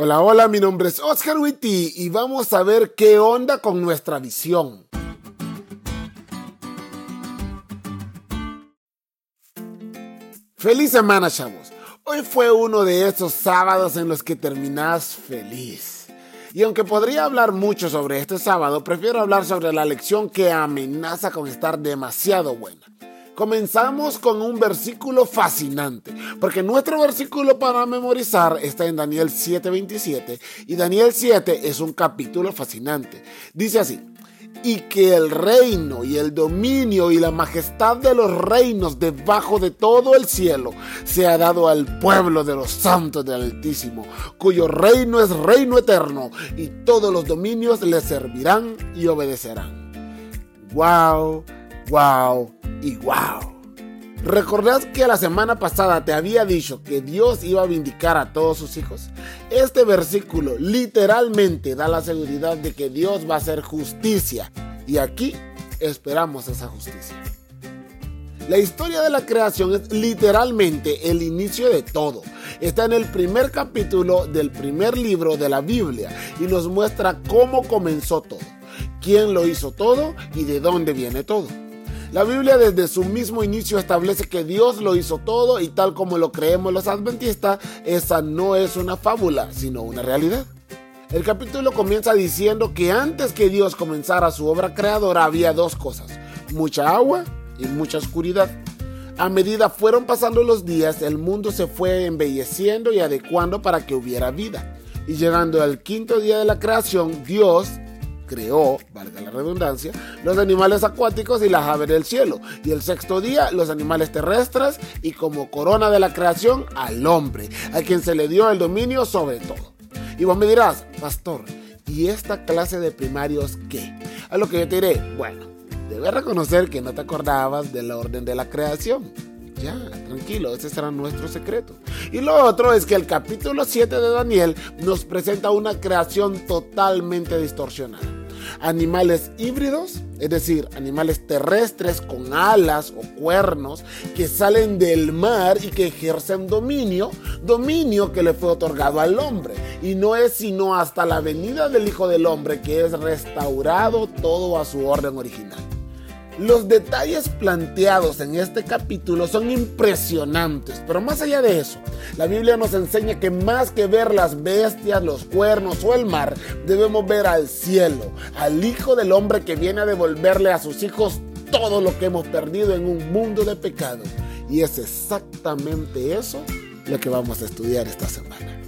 Hola, hola, mi nombre es Oscar Witty y vamos a ver qué onda con nuestra visión. Feliz semana, chavos. Hoy fue uno de esos sábados en los que terminas feliz. Y aunque podría hablar mucho sobre este sábado, prefiero hablar sobre la lección que amenaza con estar demasiado buena. Comenzamos con un versículo fascinante, porque nuestro versículo para memorizar está en Daniel 7:27 y Daniel 7 es un capítulo fascinante. Dice así, y que el reino y el dominio y la majestad de los reinos debajo de todo el cielo se ha dado al pueblo de los santos del Altísimo, cuyo reino es reino eterno y todos los dominios le servirán y obedecerán. ¡Wow! ¡Wow! Y wow. ¿Recordás que la semana pasada te había dicho que Dios iba a vindicar a todos sus hijos? Este versículo literalmente da la seguridad de que Dios va a hacer justicia y aquí esperamos esa justicia. La historia de la creación es literalmente el inicio de todo. Está en el primer capítulo del primer libro de la Biblia y nos muestra cómo comenzó todo, quién lo hizo todo y de dónde viene todo. La Biblia desde su mismo inicio establece que Dios lo hizo todo y tal como lo creemos los adventistas, esa no es una fábula, sino una realidad. El capítulo comienza diciendo que antes que Dios comenzara su obra creadora había dos cosas, mucha agua y mucha oscuridad. A medida fueron pasando los días, el mundo se fue embelleciendo y adecuando para que hubiera vida. Y llegando al quinto día de la creación, Dios creó, valga la redundancia, los animales acuáticos y las aves del cielo. Y el sexto día, los animales terrestres y como corona de la creación, al hombre, a quien se le dio el dominio sobre todo. Y vos me dirás, pastor, ¿y esta clase de primarios qué? A lo que yo te diré, bueno, debes reconocer que no te acordabas del orden de la creación. Ya, tranquilo, ese será nuestro secreto. Y lo otro es que el capítulo 7 de Daniel nos presenta una creación totalmente distorsionada animales híbridos, es decir, animales terrestres con alas o cuernos que salen del mar y que ejercen dominio, dominio que le fue otorgado al hombre. Y no es sino hasta la venida del Hijo del Hombre que es restaurado todo a su orden original. Los detalles planteados en este capítulo son impresionantes, pero más allá de eso, la Biblia nos enseña que más que ver las bestias, los cuernos o el mar, debemos ver al cielo, al Hijo del Hombre que viene a devolverle a sus hijos todo lo que hemos perdido en un mundo de pecado. Y es exactamente eso lo que vamos a estudiar esta semana.